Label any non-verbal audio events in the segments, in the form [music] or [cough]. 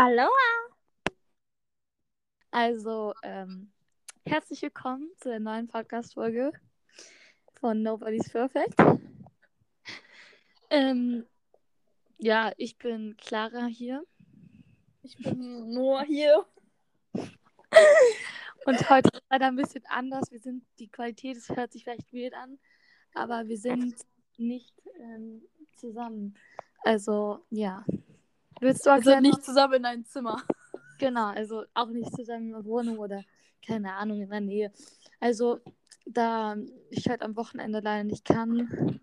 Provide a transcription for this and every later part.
Hallo. Also, ähm, herzlich willkommen zu der neuen Podcast-Folge von Nobody's Perfect. Ähm, ja, ich bin Clara hier. Ich bin nur hier. Und heute ist leider ein bisschen anders. Wir sind, die Qualität es hört sich vielleicht weird an, aber wir sind nicht ähm, zusammen. Also, ja. Willst du sind erklären? nicht zusammen in einem Zimmer. Genau, also auch nicht zusammen in der Wohnung oder keine Ahnung in der Nähe. Also da ich halt am Wochenende leider nicht kann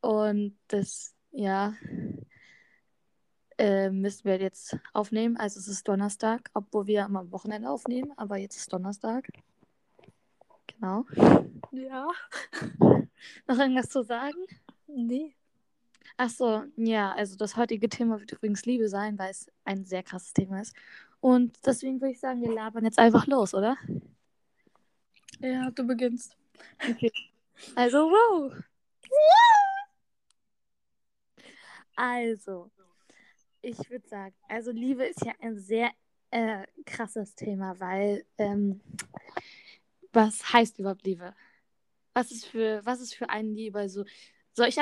und das, ja, äh, müssen wir jetzt aufnehmen. Also es ist Donnerstag, obwohl wir immer am Wochenende aufnehmen, aber jetzt ist Donnerstag. Genau. Ja. Noch irgendwas zu sagen? Nee. Ach so, ja, also das heutige Thema wird übrigens Liebe sein, weil es ein sehr krasses Thema ist. Und deswegen würde ich sagen, wir labern jetzt einfach los, oder? Ja, du beginnst. Okay. Also, wow. Also, ich würde sagen, also Liebe ist ja ein sehr äh, krasses Thema, weil ähm, was heißt überhaupt Liebe? Was ist für was ist für einen Liebe? So, soll ich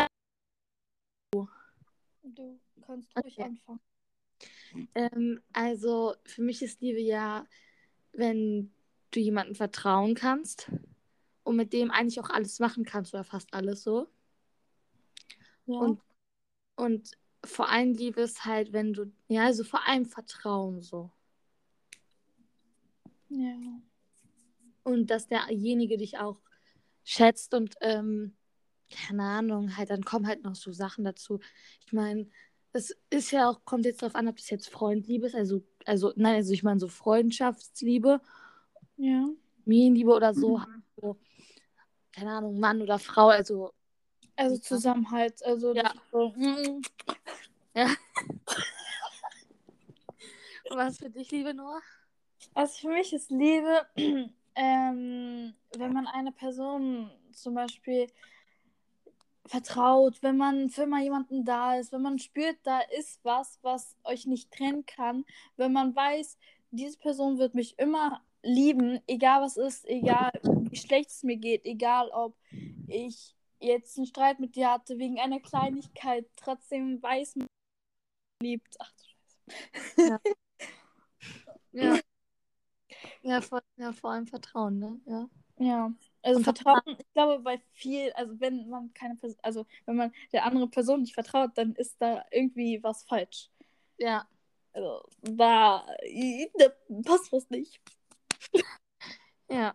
Du kannst ruhig Okay. anfangen. ähm, also für mich ist Liebe ja, wenn du jemandem vertrauen kannst und mit dem eigentlich auch alles machen kannst oder fast alles so. Ja. Und, und vor allem Liebe ist halt, wenn du, ja, also vor allem Vertrauen so. ja. Und dass derjenige dich auch schätzt und, ähm, keine Ahnung, halt, dann kommen halt noch so Sachen dazu. Ich meine, es ist ja auch, kommt jetzt darauf an, ob das jetzt Freundliebe ist, also, also, nein, also ich meine so Freundschaftsliebe, Ja. Familienliebe oder so, halt so, keine Ahnung, Mann oder Frau, also, Also Ja. Zusammenhalt. Also Ja. so, mm, [laughs] was für dich, liebe Noah? Also für mich ist Liebe, [clears throat] ähm, wenn man eine Person zum Beispiel vertraut, wenn man für immer jemanden da ist, wenn man spürt, da ist was, was euch nicht trennen kann, wenn man weiß, diese Person wird mich immer lieben, egal was ist, egal wie schlecht es mir geht, egal ob ich jetzt einen Streit mit dir hatte wegen einer Kleinigkeit, trotzdem weiß man liebt. Ach du Scheiße. Ja. [laughs] Ja, vor, ja, vor allem Vertrauen, ne? Ja. Ja, also Vertrauen, ich glaube, bei viel, also wenn man keine Person, also wenn man der anderen Person nicht vertraut, dann ist da irgendwie was falsch. Ja. Also da, da passt was nicht. [laughs] Ja.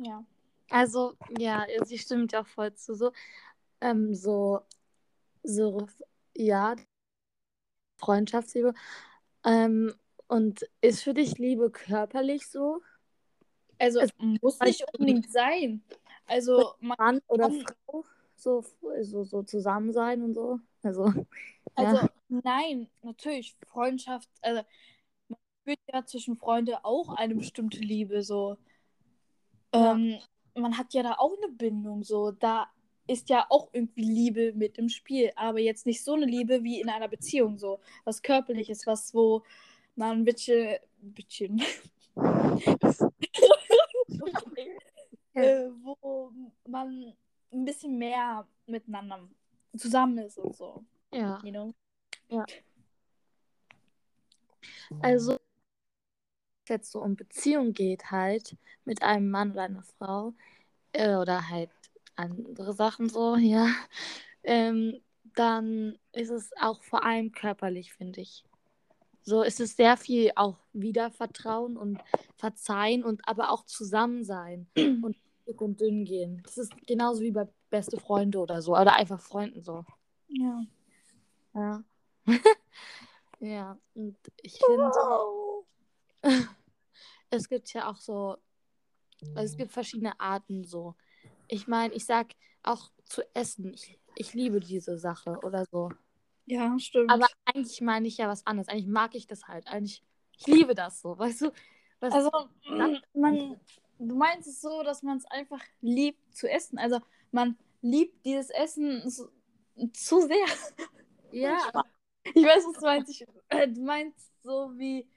Ja. Also, ja, sie stimmt ja auch voll zu. So, ähm, so, so, ja, Freundschaftsliebe. Ähm, und ist für dich Liebe körperlich so? Also Es- muss nicht also- unbedingt sein. Also man, Mann oder kann- Frau? So, so, so zusammen sein und so? Also, also ja. nein, natürlich Freundschaft, also man spürt ja zwischen Freunde auch eine bestimmte Liebe so. Ja. Ähm, man hat ja da auch eine Bindung so. Da ist ja auch irgendwie Liebe mit im Spiel, aber jetzt nicht so eine Liebe wie in einer Beziehung so. Was körperliches, was wo man ein bisschen, bisschen [laughs] [laughs] [laughs] äh, wo man ein bisschen mehr miteinander zusammen ist und so, Ja. you know? Also, wenn es jetzt so um Beziehung geht, halt, mit einem Mann oder einer Frau, äh, oder halt andere Sachen so, [laughs] ja, ähm, dann ist es auch vor allem körperlich, finde ich. So ist es sehr viel auch Wiedervertrauen und Verzeihen und aber auch zusammen sein [clears throat] und dick und dünn gehen. Das ist genauso wie bei beste Freunde oder so, oder einfach Freunden so. Ja. Ja. [laughs] ja, und ich finde. [laughs] es gibt ja auch so, also es gibt verschiedene Arten so. Ich meine, ich sag auch zu essen, ich, ich liebe diese Sache oder so. Ja, stimmt. Aber eigentlich meine ich ja was anderes. Eigentlich mag ich das halt. Eigentlich, ich liebe das so, weißt du? Was, Also, man, du meinst es so, dass man es einfach liebt zu essen. Also, man liebt dieses Essen so, zu sehr. ja. [laughs] Ich weiß, was du meinst. Ich, äh, du meinst so wie,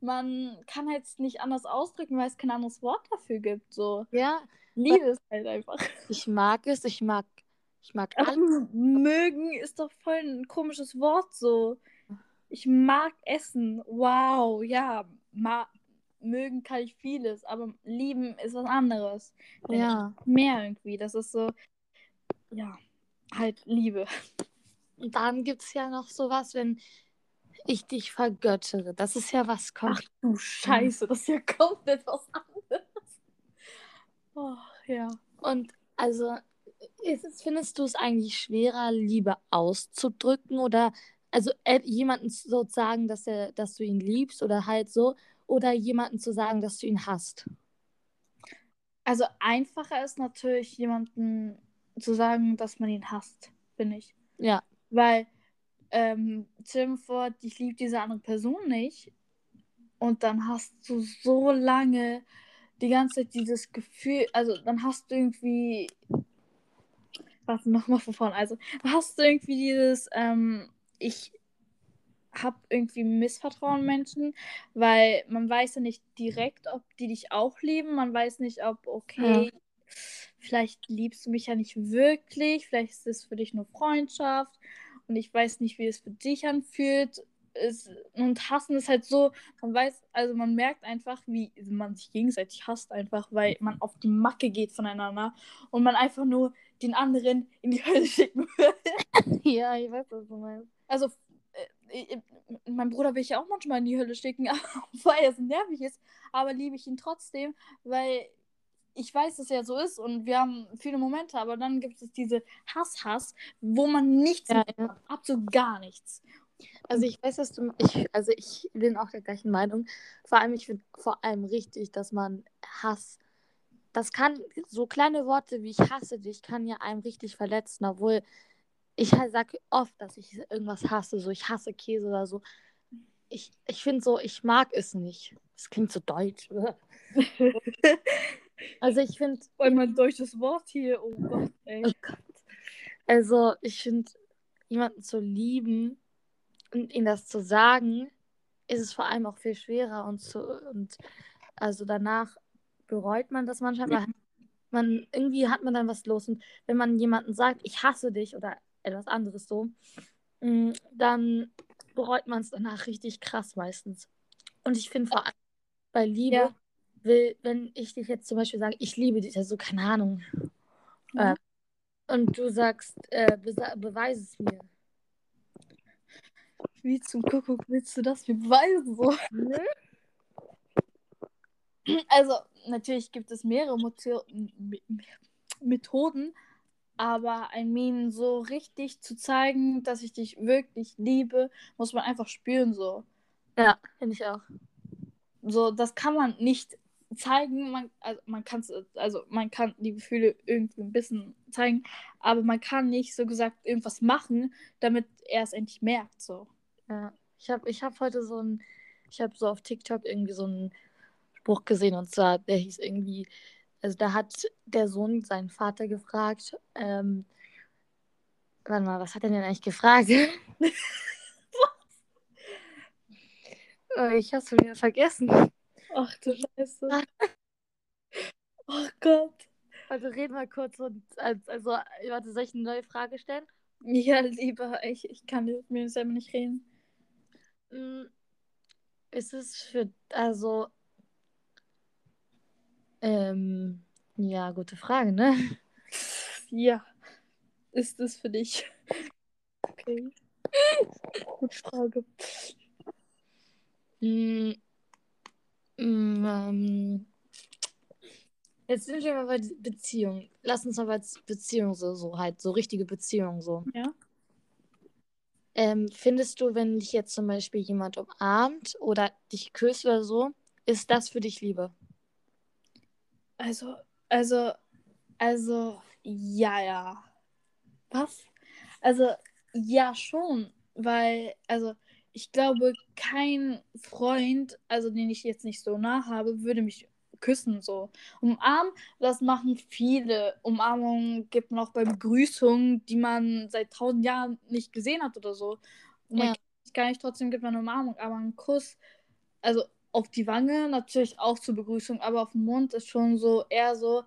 man kann halt nicht anders ausdrücken, weil es kein anderes Wort dafür gibt. So. Ja. Liebe ist halt einfach. Ich mag es, ich mag, ich mag alles. mögen ist doch voll ein komisches Wort so. Ich mag Essen. Wow, ja. Ma mögen kann ich vieles, aber lieben ist was anderes. Ja. Mehr irgendwie. Das ist so, ja, halt Liebe. Und dann gibt es ja noch sowas, wenn ich dich vergöttere. Das ist ja was Ach komplett. du Scheiße, das ist ja komplett was anderes. [laughs] Oh, ja. Und also, ist es, findest du es eigentlich schwerer, Liebe auszudrücken oder also äh, jemanden so sagen, dass er, dass du ihn liebst oder halt so, oder jemanden zu sagen, dass du ihn hasst? Also einfacher ist natürlich jemanden zu sagen, dass man ihn hasst, finde ich. Ja. Weil, ähm, stell dir vor, ich liebe diese andere Person nicht und dann hast du so lange die ganze Zeit dieses Gefühl, also dann hast du irgendwie, warte nochmal von vorne, also hast du irgendwie dieses, ähm, ich habe irgendwie Missvertrauen Menschen, weil man weiß ja nicht direkt, ob die dich auch lieben, man weiß nicht, ob, okay, vielleicht liebst du mich ja nicht wirklich, vielleicht ist es für dich nur Freundschaft. Und ich weiß nicht, wie es für dich anfühlt. Es, und hassen ist halt so, man weiß, also man merkt einfach, wie man sich gegenseitig hasst, einfach, weil man auf die Macke geht voneinander. Und man einfach nur den anderen in die Hölle schicken will. [laughs] Ja, ich weiß, was du meinst. Also, äh, äh, mein Bruder will ich ja auch manchmal in die Hölle schicken, [laughs] weil er so nervig ist, aber liebe ich ihn trotzdem, weil ich weiß, dass er so ist und wir haben viele Momente, aber dann gibt es diese Hass-Hass, wo man nichts Ja, mit hat, absolut gar nichts. Also ich weiß, dass du, ich, also ich bin auch der gleichen Meinung. Vor allem, ich finde vor allem richtig, dass man Hass, das kann, so kleine Worte wie ich hasse dich, kann ja einem richtig verletzen, obwohl ich halt sage oft, dass ich irgendwas hasse, so ich hasse Käse oder so. Ich, ich finde so, ich mag es nicht. Das klingt so deutsch. [laughs] Also ich finde, Weil mein deutsches Wort hier, oh Gott, ey. Oh Gott. Also, ich finde, jemanden zu lieben und ihm das zu sagen, ist es vor allem auch viel schwerer und zu und also danach bereut man das manchmal, weil man irgendwie hat man dann was los und wenn man jemanden sagt, ich hasse dich oder etwas anderes so, mm, dann bereut man es danach richtig krass meistens. Und ich finde vor allem bei Liebe, Ja. will, wenn ich dich jetzt zum Beispiel sage, ich liebe dich, also keine Ahnung, Ja. äh, und du sagst, äh, besa- beweis es mir. Wie zum Kuckuck willst du das mir beweisen? So? Also, natürlich gibt es mehrere Motio M- M- Methoden, aber I mean, so richtig zu zeigen, dass ich dich wirklich liebe, muss man einfach spüren, so. Ja, finde ich auch. So, das kann man nicht zeigen, man, also man kann also man kann die Gefühle irgendwie ein bisschen zeigen, aber man kann nicht so gesagt irgendwas machen, damit er es endlich merkt, so. Ja. Ich habe ich hab heute so ein, ich habe so auf TikTok irgendwie so einen Spruch gesehen und zwar, der hieß irgendwie, also da hat der Sohn seinen Vater gefragt, ähm, warte mal, was hat er denn eigentlich gefragt? Äh, [laughs] ich hab's wieder vergessen. Ach du Scheiße. Oh Gott. Also red mal kurz und also, warte, soll ich eine neue Frage stellen? Ja, lieber, ich, ich kann mit mir selber nicht reden. Mm, Ist es für, also, ähm, ja, gute Frage, ne? [laughs] Ja. Ist es für dich? [laughs] Okay. Gute Frage. Mm, mm, ähm, jetzt sind wir mal bei Beziehung. Lass uns mal bei Beziehung so, so halt, so richtige Beziehung so. Ja. Ähm, findest du, wenn dich jetzt zum Beispiel jemand umarmt oder dich küsst oder so, ist das für dich Liebe? Also, also, also, ja, ja. Was? Also, ja, schon. Weil, also, ich glaube, kein Freund, also den ich jetzt nicht so nah habe, würde mich küssen so. Umarmen, das machen viele. Umarmungen gibt man auch bei Begrüßungen, die man seit tausend Jahren nicht gesehen hat oder so. Und man Ja. kennt gar nicht, trotzdem gibt man eine Umarmung, aber ein Kuss, also auf die Wange natürlich auch zur Begrüßung, aber auf den Mund ist schon so eher so,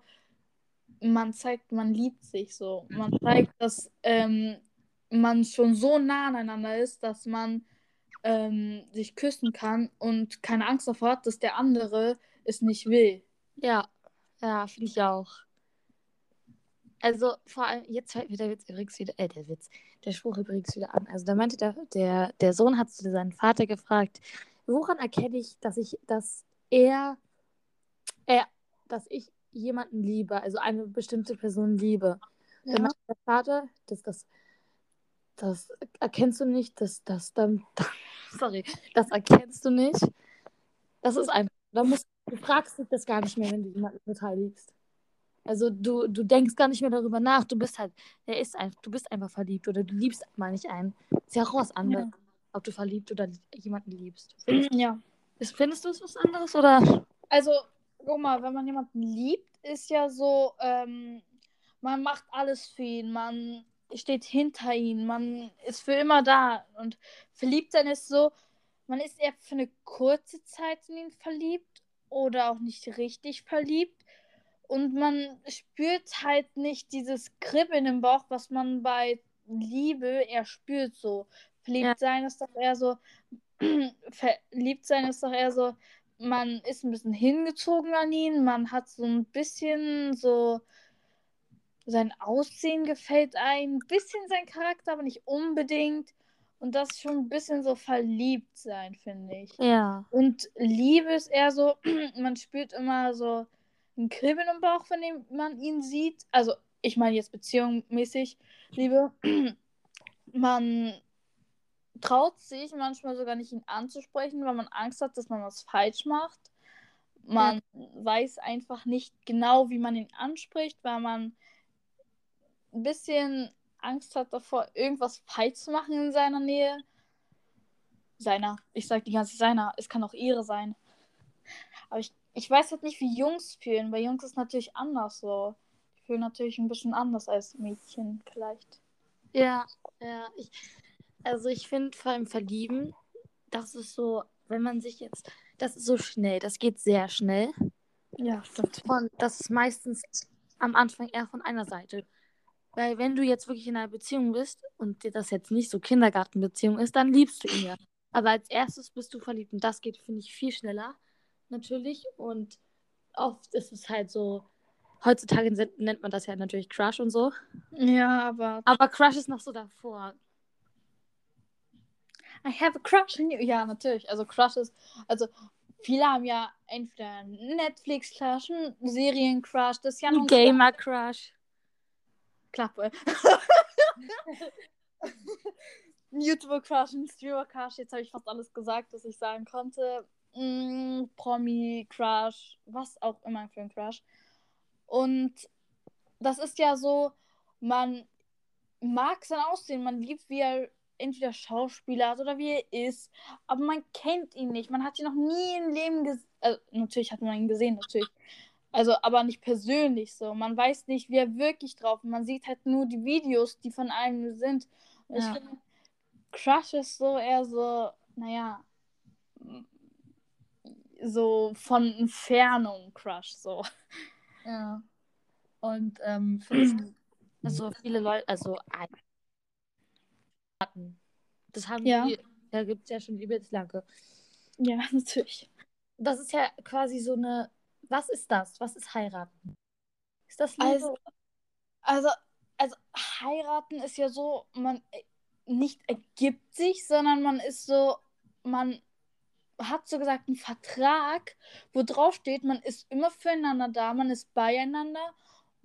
man zeigt, man liebt sich so. Man zeigt, dass ähm, man schon so nah aneinander ist, dass man ähm, sich küssen kann und keine Angst davor hat, dass der andere es nicht will. Ja, ja, finde ich auch. Also vor allem, jetzt fällt mir der Witz übrigens wieder, äh, der Witz, der Spruch übrigens wieder an. Also da meinte der, der, der Sohn hat zu seinen Vater gefragt, woran erkenne ich, dass ich, dass er, er, dass ich jemanden liebe, also eine bestimmte Person liebe. Ja. Dann meinte der Vater, dass das, das erkennst du nicht, dass das dann, [laughs] sorry, das erkennst du nicht. Das ist einfach, da musst, du fragst dich das gar nicht mehr, wenn du jemanden beteiligst. Also du, du denkst gar nicht mehr darüber nach. Du bist halt, der ist einfach, du bist einfach verliebt oder du liebst mal nicht einen. Ist ja auch was anderes, ja. Ob du verliebt oder jemanden liebst. Findest, ja. Ist, findest du es was anderes oder? Also, guck mal, wenn man jemanden liebt, ist ja so, ähm, man macht alles für ihn, man steht hinter ihm, man ist für immer da. Und verliebt sein ist so, man ist eher für eine kurze Zeit in ihn verliebt oder auch nicht richtig verliebt und man spürt halt nicht dieses Kribbeln im Bauch, was man bei Liebe eher spürt. So verliebt ja. sein ist doch eher so, [clears throat] verliebt sein ist doch eher so, man ist ein bisschen hingezogen an ihn, man hat so ein bisschen so sein Aussehen gefällt ein, ein bisschen sein Charakter, aber nicht unbedingt. Und das ist schon ein bisschen so verliebt sein, finde ich. Ja. Und Liebe ist eher so, [clears throat] man spürt immer so ein Kribbeln im Bauch, wenn man ihn sieht. Also, ich meine jetzt beziehungsmäßig, Liebe. [clears throat] man traut sich manchmal sogar nicht, ihn anzusprechen, weil man Angst hat, dass man was falsch macht. Man ja. weiß einfach nicht genau, wie man ihn anspricht, weil man ein bisschen Angst hat davor, irgendwas falsch zu machen in seiner Nähe. Seiner. Ich sag die ganze Zeit seiner. Es kann auch ihre sein. Aber ich ich weiß halt nicht, wie Jungs fühlen. Bei Jungs ist natürlich anders so. Die fühlen natürlich ein bisschen anders als Mädchen vielleicht. Ja, ja. Ich, also ich finde vor allem verlieben, das ist so, wenn man sich jetzt, das ist so schnell, das geht sehr schnell. Ja, stimmt. Und das ist meistens am Anfang eher von einer Seite. Weil wenn du jetzt wirklich in einer Beziehung bist und dir das jetzt nicht so Kindergartenbeziehung ist, dann liebst du ihn ja. Aber als erstes bist du verliebt und das geht, finde ich, viel schneller natürlich. Und oft ist es halt so, heutzutage nennt man das ja natürlich Crush und so. Ja, aber. Aber Crush ist noch so davor. I have a crush on you. Ja, natürlich. Also Crush ist, also viele haben ja entweder Netflix-Crush, Serien-Crush, das ist ja noch Gamer-Crush. Klappe. [laughs] YouTuber-Crush, Streamer-Crush. Jetzt habe ich fast alles gesagt, was ich sagen konnte mm, Promi-Crush, was auch immer für ein Crush. Und das ist ja so, man mag sein Aussehen, man liebt, wie er entweder Schauspieler oder wie er ist, aber man kennt ihn nicht. Man hat ihn noch nie im Leben gesehen. Also, natürlich hat man ihn gesehen, natürlich. Also, aber nicht persönlich so. Man weiß nicht, wie er wirklich drauf ist. Man sieht halt nur die Videos, die von einem sind. Und ja. ich finde, Crush ist so eher so, naja, so von Entfernung Crush, so. Ja. Und ähm, also viele Leute, also das haben ja. die, da gibt es ja schon übelst lange. Ja, [laughs] natürlich. Das ist ja quasi so eine, was ist das? Was ist heiraten? Ist das Liebe? Also, also, also heiraten ist ja so, man äh, nicht ergibt sich, sondern man ist so, man hat so gesagt einen Vertrag, wo drauf steht, man ist immer füreinander da, man ist beieinander.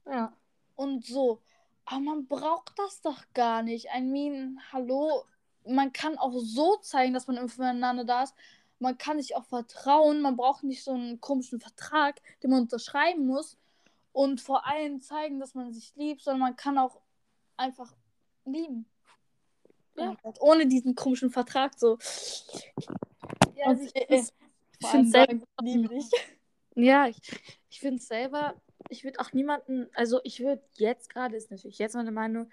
Ja. Und so. Aber man braucht das doch gar nicht. I mean, hallo, man kann auch so zeigen, dass man füreinander da ist. Man kann sich auch vertrauen. Man braucht nicht so einen komischen Vertrag, den man unterschreiben muss. Und vor allem zeigen, dass man sich liebt, sondern man kann auch einfach lieben. Ja. Ohne diesen komischen Vertrag so. Ja, also ich, ich, ich finde selber. [laughs] Ja, ich, ich finde selber, ich würde auch niemanden, also ich würde jetzt gerade, ist natürlich jetzt meine Meinung,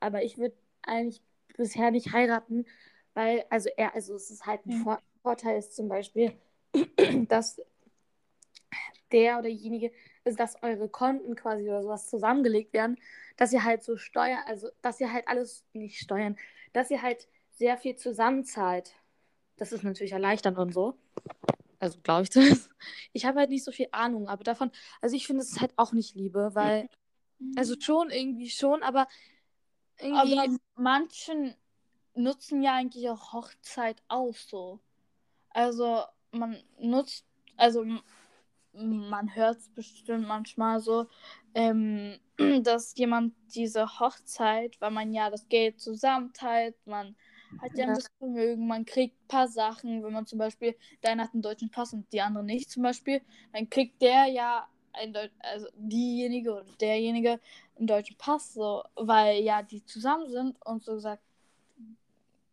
aber ich würde eigentlich bisher nicht heiraten, Weil, also er, also es ist halt ein ja. Vor Vorteil ist zum Beispiel, [clears throat] dass der oder diejenige, also dass eure Konten quasi oder sowas zusammengelegt werden, dass ihr halt so steuern, also dass ihr halt alles nicht steuern, dass ihr halt sehr viel zusammenzahlt. Das ist natürlich erleichternd und so. Also glaube ich das. [laughs] Ich habe halt nicht so viel Ahnung, aber davon, also ich finde es halt auch nicht Liebe, weil, also schon irgendwie schon, aber irgendwie. Aber manchen nutzen ja eigentlich auch Hochzeit auch so. Also man nutzt, also man hört es bestimmt manchmal so, ähm, [clears throat] dass jemand diese Hochzeit, weil man ja das Geld zusammenteilt, man hat ja, ja. das Vermögen, man kriegt ein paar Sachen, wenn man zum Beispiel, der eine hat einen deutschen Pass und die andere nicht zum Beispiel, dann kriegt der ja ein Deut also diejenige oder derjenige einen deutschen Pass, so, weil ja die zusammen sind und so gesagt,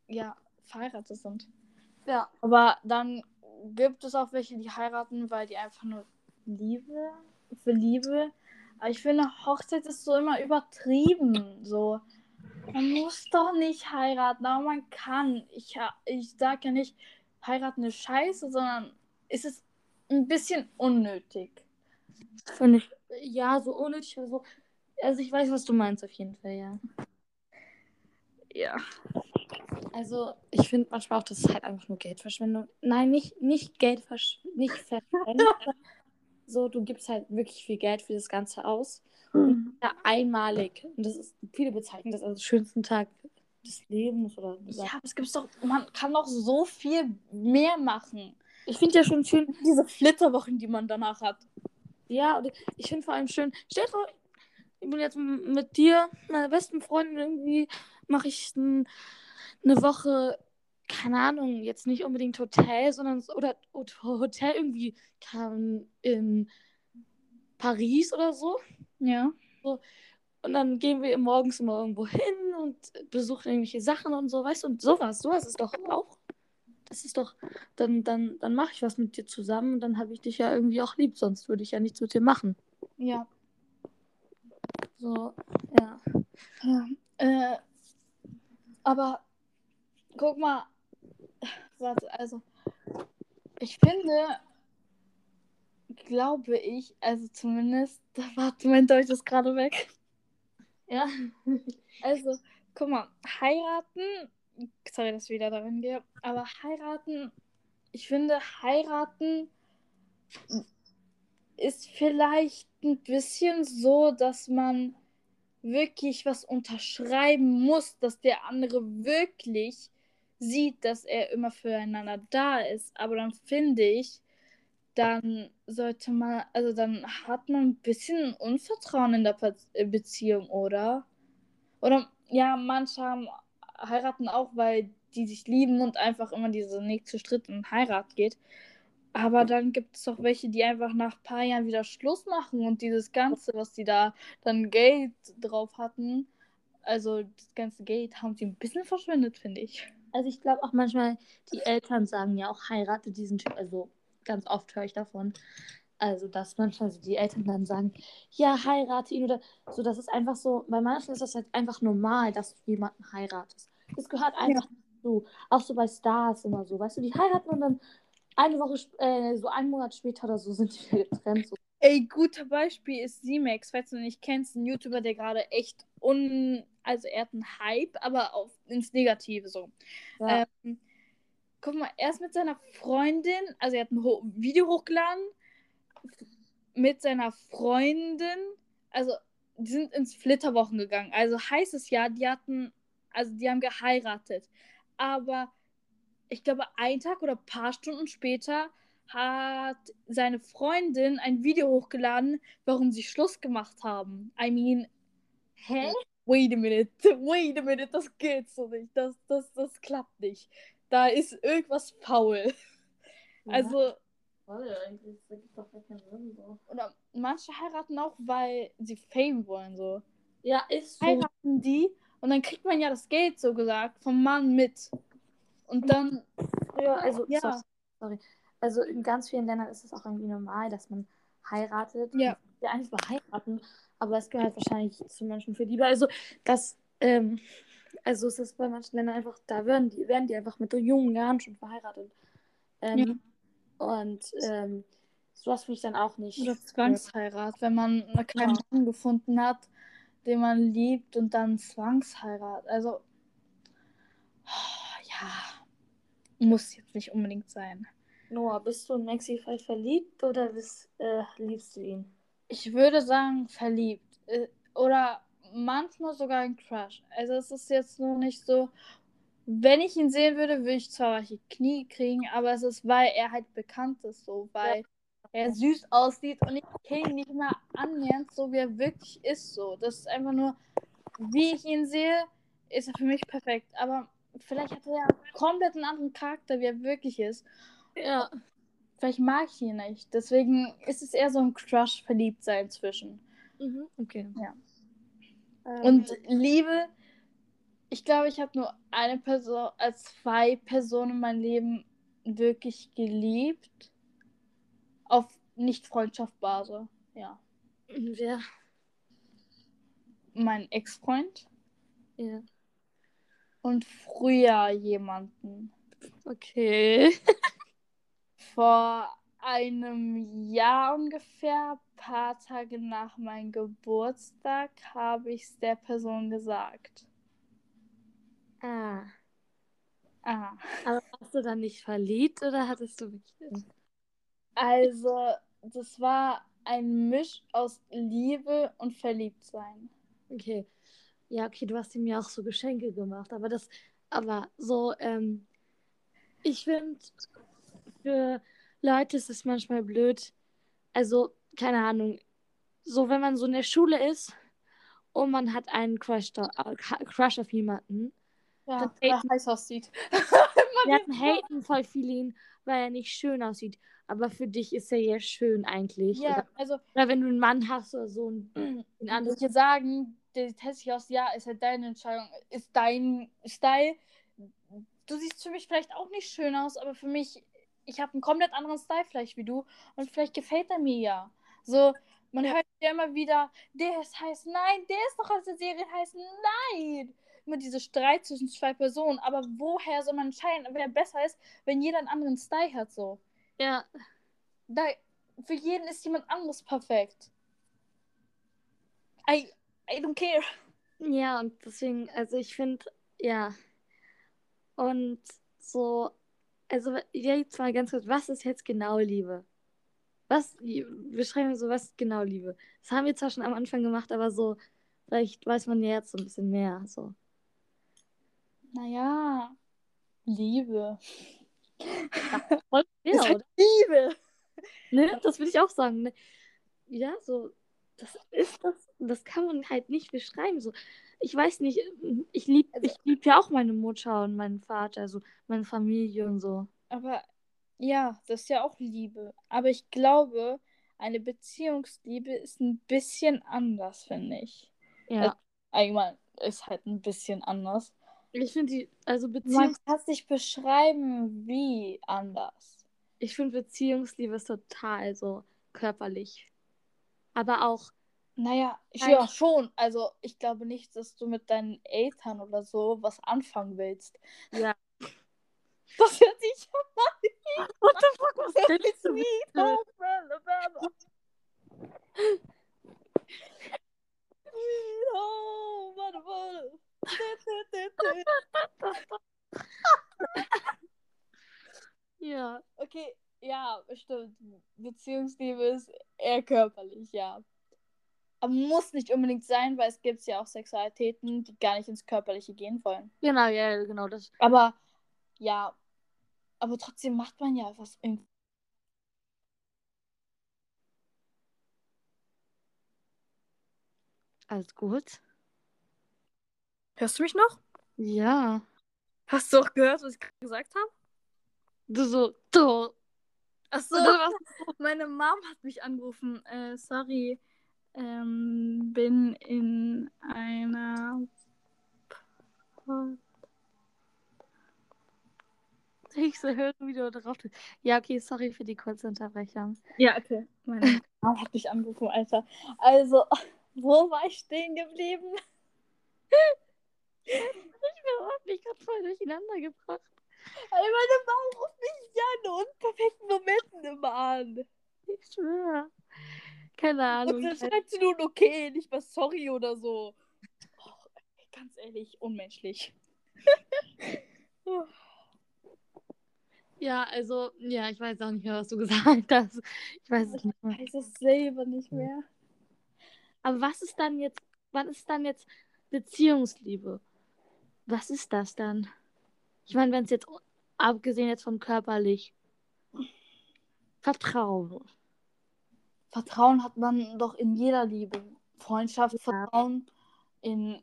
ja, verheiratet sind. Ja. Aber dann gibt es auch welche, die heiraten, weil die einfach nur Liebe, für Liebe. Aber ich finde, Hochzeit ist so immer übertrieben. So. Man muss doch nicht heiraten, aber man kann. Ich, ich sage ja nicht, heiraten ist scheiße, sondern es ist ein bisschen unnötig. Finde ich. Ja, so unnötig. Also, also ich weiß, was du meinst auf jeden Fall, ja. Ja. Also, ich finde manchmal auch, das ist halt einfach nur Geldverschwendung. Nein, nicht, nicht Geldverschwendung, nicht Verschwendung. [laughs] so, du gibst halt wirklich viel Geld für das Ganze aus. Mhm. Ja, einmalig. Und das ist, viele bezeichnen das als schönsten Tag des Lebens oder Ja, aber es gibt doch, man kann doch so viel mehr machen. Ich finde ja schon schön diese Flitterwochen, die man danach hat. Ja, und ich finde vor allem schön, stell dir vor, ich bin jetzt mit dir, meiner besten Freundin, irgendwie mache ich ein, eine Woche, keine Ahnung, jetzt nicht unbedingt Hotel, sondern oder Hotel irgendwie kann in Paris oder so. Ja. So. Und dann gehen wir morgens immer irgendwo hin und besuchen irgendwelche Sachen und so, weißt du, und sowas. Sowas ist doch auch. Das ist doch, dann, dann, dann mache ich was mit dir zusammen und dann habe ich dich ja irgendwie auch lieb, sonst würde ich ja nichts mit dir machen. Ja. So, ja. Ja. Äh, aber guck mal, warte, also ich finde, glaube ich, also zumindest, da [laughs] warte, mein Deutsch ist gerade weg. Ja. Also, guck mal, heiraten, sorry, dass ich wieder darin gehe, aber heiraten, ich finde, heiraten ist vielleicht ein bisschen so, dass man wirklich was unterschreiben muss, dass der andere wirklich sieht, dass er immer füreinander da ist. Aber dann finde ich, dann sollte man, also dann hat man ein bisschen Unvertrauen in der äh, Beziehung, oder? Oder ja, manche haben, heiraten auch, weil die sich lieben und einfach immer diese nächste Schritt in Heirat geht. Aber dann gibt es auch welche, die einfach nach ein paar Jahren wieder Schluss machen und dieses Ganze, was die da dann Geld drauf hatten, also das ganze Geld haben sie ein bisschen verschwendet, finde ich. Also ich glaube auch manchmal, die Eltern sagen ja auch, heirate diesen Typ, also ganz oft höre ich davon. Also, dass manchmal die Eltern dann sagen, ja, heirate ihn oder so, das ist einfach so, bei manchen ist das halt einfach normal, dass du jemanden heiratest. Das gehört einfach ja. dazu. Auch so bei Stars immer so, weißt du, die heiraten und dann eine Woche, äh, so einen Monat später oder so sind die getrennt. So. Ey, guter Beispiel ist Z-Max, falls du nicht kennst, ein YouTuber, der gerade echt un... Also er hat einen Hype, aber auf, ins Negative so. Ja. Ähm, guck mal, er ist mit seiner Freundin, also er hat ein Ho Video hochgeladen mit seiner Freundin, also die sind ins Flitterwochen gegangen. Also heißt es ja, die hatten, also die haben geheiratet. Aber ich glaube, ein Tag oder ein paar Stunden später hat seine Freundin ein Video hochgeladen, warum sie Schluss gemacht haben. I mean, hä? Wait a minute, [laughs] wait a minute, das geht so nicht. Das, das, das klappt nicht da ist irgendwas faul. Ja. Also. Oder manche heiraten auch, weil sie Fame wollen, so. Ja, ist so. Heiraten die und dann kriegt man ja das Geld, so gesagt, vom Mann mit. Und dann. Ja, also, ja. sorry. Also in ganz vielen Ländern ist es auch irgendwie normal, dass man heiratet. Ja. Ja, eigentlich mal heiraten, aber es gehört wahrscheinlich zu Menschen für Liebe. Also, das, ähm, Also es ist bei manchen Ländern einfach, da werden die, werden die einfach mit jungen Jahren schon verheiratet. Ähm, Und ähm, sowas finde ich dann auch nicht. Oder Zwangsheirat, wenn man keinen Ja. Mann gefunden hat, den man liebt und dann Zwangsheirat. Also, ja, muss jetzt nicht unbedingt sein. Noah, bist du in Maxi vielleicht verliebt oder bist, äh, liebst du ihn? Ich würde sagen, verliebt. Äh, Oder manchmal sogar ein Crush. Also es ist jetzt nur nicht so, wenn ich ihn sehen würde, würde ich zwar welche Knie kriegen, aber es ist, weil er halt bekannt ist, so, weil er süß aussieht und ich kenne ihn nicht mal annähernd so, wie er wirklich ist, so. Das ist einfach nur, wie ich ihn sehe, ist er für mich perfekt. Aber vielleicht hat er ja komplett einen anderen Charakter, wie er wirklich ist. Ja. Vielleicht mag ich ihn nicht. Deswegen ist es eher so ein Crush-Verliebtsein zwischen. Mhm, okay. Ja. Ähm, Und Liebe, ich glaube, ich habe nur eine Person, als zwei Personen in meinem Leben wirklich geliebt. Auf Nicht-Freundschaft-Basis. Ja. wer? Mein Ex-Freund Ja. und früher jemanden. Okay. [laughs] Vor einem Jahr ungefähr, paar Tage nach meinem Geburtstag, habe ich es der Person gesagt. Ah. Ah. Aber warst du dann nicht verliebt oder hattest du wirklich. Also, das war ein Misch aus Liebe und Verliebtsein. Okay. Ja, okay, du hast ihm ja auch so Geschenke gemacht, aber das, aber so, ähm, ich finde, für Leute ist es manchmal blöd. Also, keine Ahnung, so wenn man so in der Schule ist und man hat einen Crush, da, äh, Crush auf jemanden, Ja, er haten- heiß aussieht. [laughs] wir hatten haten voll viele ihn, weil er nicht schön aussieht. Aber für dich ist er ja schön eigentlich. Ja, Oder, also, oder wenn du einen Mann hast oder so, einen, [clears throat] einen ich würde sagen, der sieht hässlich aus, ja, ist halt deine Entscheidung, ist dein Style. Du siehst für mich vielleicht auch nicht schön aus, aber für mich, ich habe einen komplett anderen Style vielleicht wie du und vielleicht gefällt er mir ja. So, man hört ja immer wieder, der ist heiß, nein, der ist doch aus der Serie heiß, nein. Immer diese Streit zwischen zwei Personen, aber woher soll man entscheiden, wer besser ist, wenn jeder einen anderen Style hat, so. Ja, Da, für jeden ist jemand anderes perfekt. I, I don't care. ja, und deswegen, also ich finde, ja. Und so, also ja, jetzt mal ganz kurz, was ist jetzt genau Liebe? Was, beschreiben wir so, was ist genau Liebe? Das haben wir zwar schon am Anfang gemacht, aber so, vielleicht weiß man ja jetzt so ein bisschen mehr. So. Naja, Liebe. [laughs] Voll Ist schwer, halt? Liebe. Ne? Das würde ich auch sagen. Ne? Ja, so, das ist das, das kann man halt nicht beschreiben. So, ich weiß nicht, ich liebe Also- ich lieb ja auch meine Mutter und meinen Vater, also meine Familie und so. Aber ja, das ist ja auch Liebe. Aber ich glaube, eine Beziehungsliebe ist ein bisschen anders, finde ich. Ja. Allgemein ist halt ein bisschen anders. Ich finde die, also Man Beziehungs kann es nicht beschreiben, wie anders. ich finde Beziehungsliebe ist total so körperlich. Aber auch, Naja, Nein. ja, schon. Also, ich glaube nicht, dass du mit deinen Eltern oder so was anfangen willst. ja. [laughs] Das hört sich [laughs] What the fuck, was [laughs] denkst du? Ja. Okay, ja, stimmt. Beziehungsliebe ist eher körperlich, ja. Aber muss nicht unbedingt sein, weil es gibt ja auch Sexualitäten, die gar nicht ins Körperliche gehen wollen. Genau, ja, genau das. Aber ja, aber trotzdem macht man ja was irgendwie. Alles gut? Hörst du mich noch? Ja. Hast du auch gehört, was ich gerade gesagt habe? Du so, du. Achso, [laughs] meine Mom hat mich angerufen. Äh, sorry, ähm, bin in einer. Ich so hören, wie du drauf bist. Ja, okay, sorry für die kurze Unterbrechung. Ja, okay. Meine [laughs] Mom hat mich angerufen, Alter. Also, [laughs] wo war ich stehen geblieben? [laughs] Ich bin mich gerade voll durcheinander gebracht. Ey, meine Mama ruft mich ja in unperfekten Momenten immer an. Ich schwöre. Keine Ahnung. Und dann schreibt sie nur ein okay, nicht mal sorry oder so. Och, ganz ehrlich, unmenschlich. Ja, also, ja, ich weiß auch nicht mehr, was du [laughs] gesagt hast. Ich weiß es Ich nicht mehr. weiß es selber nicht mehr. Aber was ist dann jetzt, was ist dann jetzt Beziehungsliebe? Was ist das dann? Ich meine, wenn es jetzt, abgesehen jetzt von körperlich, Vertrauen. Vertrauen hat man doch in jeder Liebe. Freundschaft, Ja. Vertrauen, in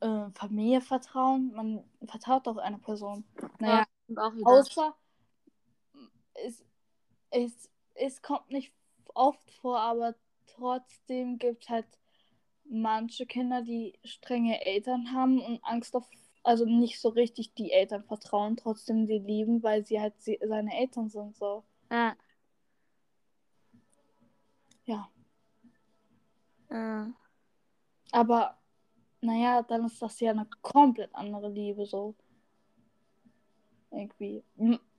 äh, Familie Vertrauen. Man vertraut doch einer Person. Naja, wieder. außer es, es, es kommt nicht oft vor, aber trotzdem gibt es halt manche Kinder, die strenge Eltern haben und Angst auf, also nicht so richtig die Eltern vertrauen, trotzdem sie lieben, weil sie halt sie, seine Eltern sind so. Ja. Ja. Ja. Aber naja, dann ist das ja eine komplett andere Liebe so. Irgendwie.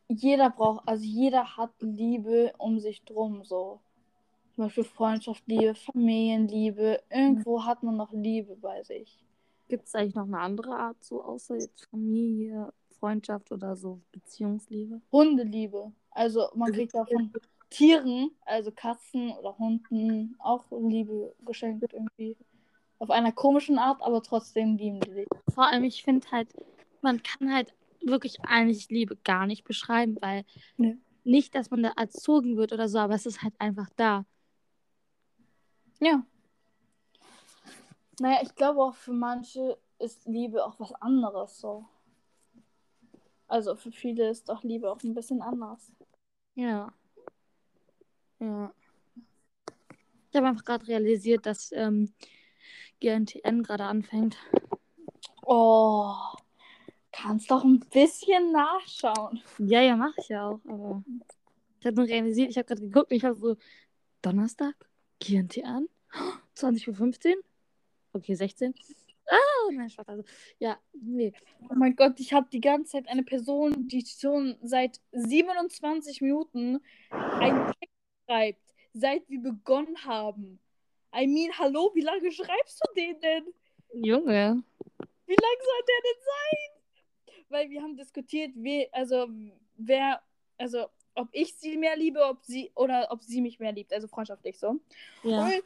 Jeder braucht, also jeder hat Liebe um sich drum so. Zum Beispiel Freundschaft, Liebe, Familienliebe. Irgendwo hat man noch Liebe bei sich. Gibt es eigentlich noch eine andere Art, so außer jetzt Familie, Freundschaft oder so Beziehungsliebe? Hundeliebe. Also man kriegt ja von Tieren, also Katzen oder Hunden, auch Liebe geschenkt irgendwie. Auf einer komischen Art, aber trotzdem lieben die dich. Vor allem, ich finde halt, man kann halt wirklich eigentlich Liebe gar nicht beschreiben, weil Nee. nicht, dass man da erzogen wird oder so, aber es ist halt einfach da. Ja. Naja, ich glaube auch für manche ist Liebe auch was anderes so. Also für viele ist doch Liebe auch ein bisschen anders. Ja. Ja. Ich habe einfach gerade realisiert, dass ähm, GNTN gerade anfängt. Oh, kannst doch ein bisschen nachschauen. Ja, ja, mache ich ja auch, aber ich habe nur realisiert, ich habe gerade geguckt und ich habe so, Donnerstag, GNTN, 20.15 Uhr, okay, 16. Ah, nein, Spaß, also, ja, nee. Oh mein Gott, ich habe die ganze Zeit eine Person, die schon seit 27 Minuten einen schreibt, seit wir begonnen haben. I mean, hallo, wie lange schreibst du den denn? Junge. Wie lang soll der denn sein? Weil wir haben diskutiert, we, also wer, also ob ich sie mehr liebe, ob sie oder ob sie mich mehr liebt, also freundschaftlich so. Ja. Und,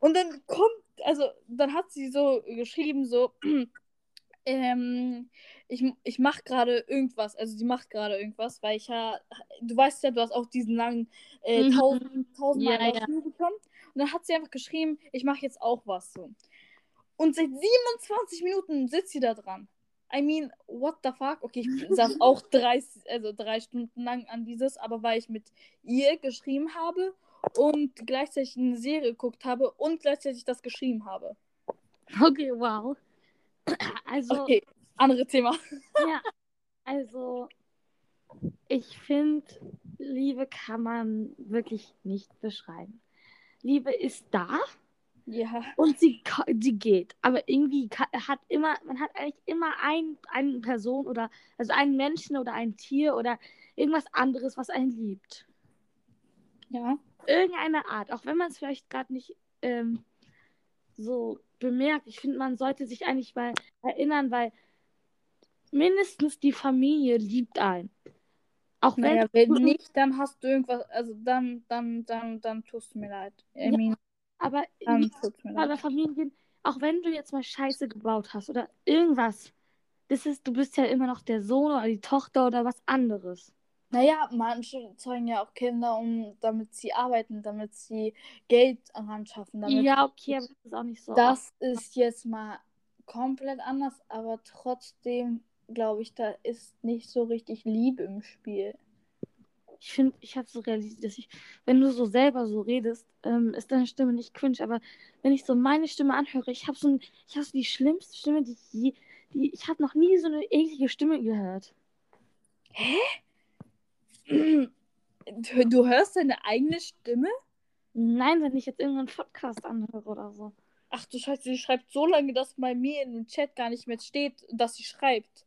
und dann kommt, also dann hat sie so geschrieben, so, [clears throat] ähm, ich, ich mache gerade irgendwas, also sie macht gerade irgendwas, weil ich ja, du weißt ja, du hast auch diesen langen äh, Mhm. tausend, tausendmal Ja, ja, ja. bekommen. Und dann hat sie einfach geschrieben, ich mache jetzt auch was so. Und seit 27 Minuten sitzt sie da dran. I mean, what the fuck? Okay, ich [laughs] saß auch drei, also drei Stunden lang an dieses, aber weil ich mit ihr geschrieben habe und gleichzeitig eine Serie geguckt habe und gleichzeitig das geschrieben habe. Okay, wow. [clears throat] Also, Okay, andere Thema. ja, also, ich finde, Liebe kann man wirklich nicht beschreiben. Liebe ist da Ja. und sie, sie geht. Aber irgendwie hat immer, man hat eigentlich immer ein, eine Person oder, also einen Menschen oder ein Tier oder irgendwas anderes, was einen liebt. Ja. Irgendeine Art, auch wenn man es vielleicht gerade nicht ähm, so bemerkt. Ich finde, man sollte sich eigentlich mal erinnern, weil mindestens die Familie liebt einen. Auch wenn Naja, wenn nicht, dann hast du irgendwas, also dann, dann, dann, dann tust du mir leid. Ja. mean, aber dann tut's mir leid. Familie, auch wenn du jetzt mal Scheiße gebaut hast oder irgendwas, das ist, du bist ja immer noch der Sohn oder die Tochter oder was anderes. Naja, manche zeugen ja auch Kinder, um, damit sie arbeiten, damit sie Geld anschaffen, damit Ja, okay, aber das ist auch nicht so. Das ist jetzt mal komplett anders, aber trotzdem glaube ich, da ist nicht so richtig Liebe im Spiel. Ich finde, ich habe so realisiert, dass ich, wenn du so selber so redest, ähm, ist deine Stimme nicht cringe, aber wenn ich so meine Stimme anhöre, ich habe so, ein, ich hab so die schlimmste Stimme, die ich je, die, ich habe noch nie so eine eklige Stimme gehört. Du, du hörst deine eigene Stimme? Nein, wenn ich jetzt irgendeinen Podcast anhöre oder so. Ach du Scheiße, sie schreibt so lange, dass bei mir in dem Chat gar nicht mehr steht, dass sie schreibt.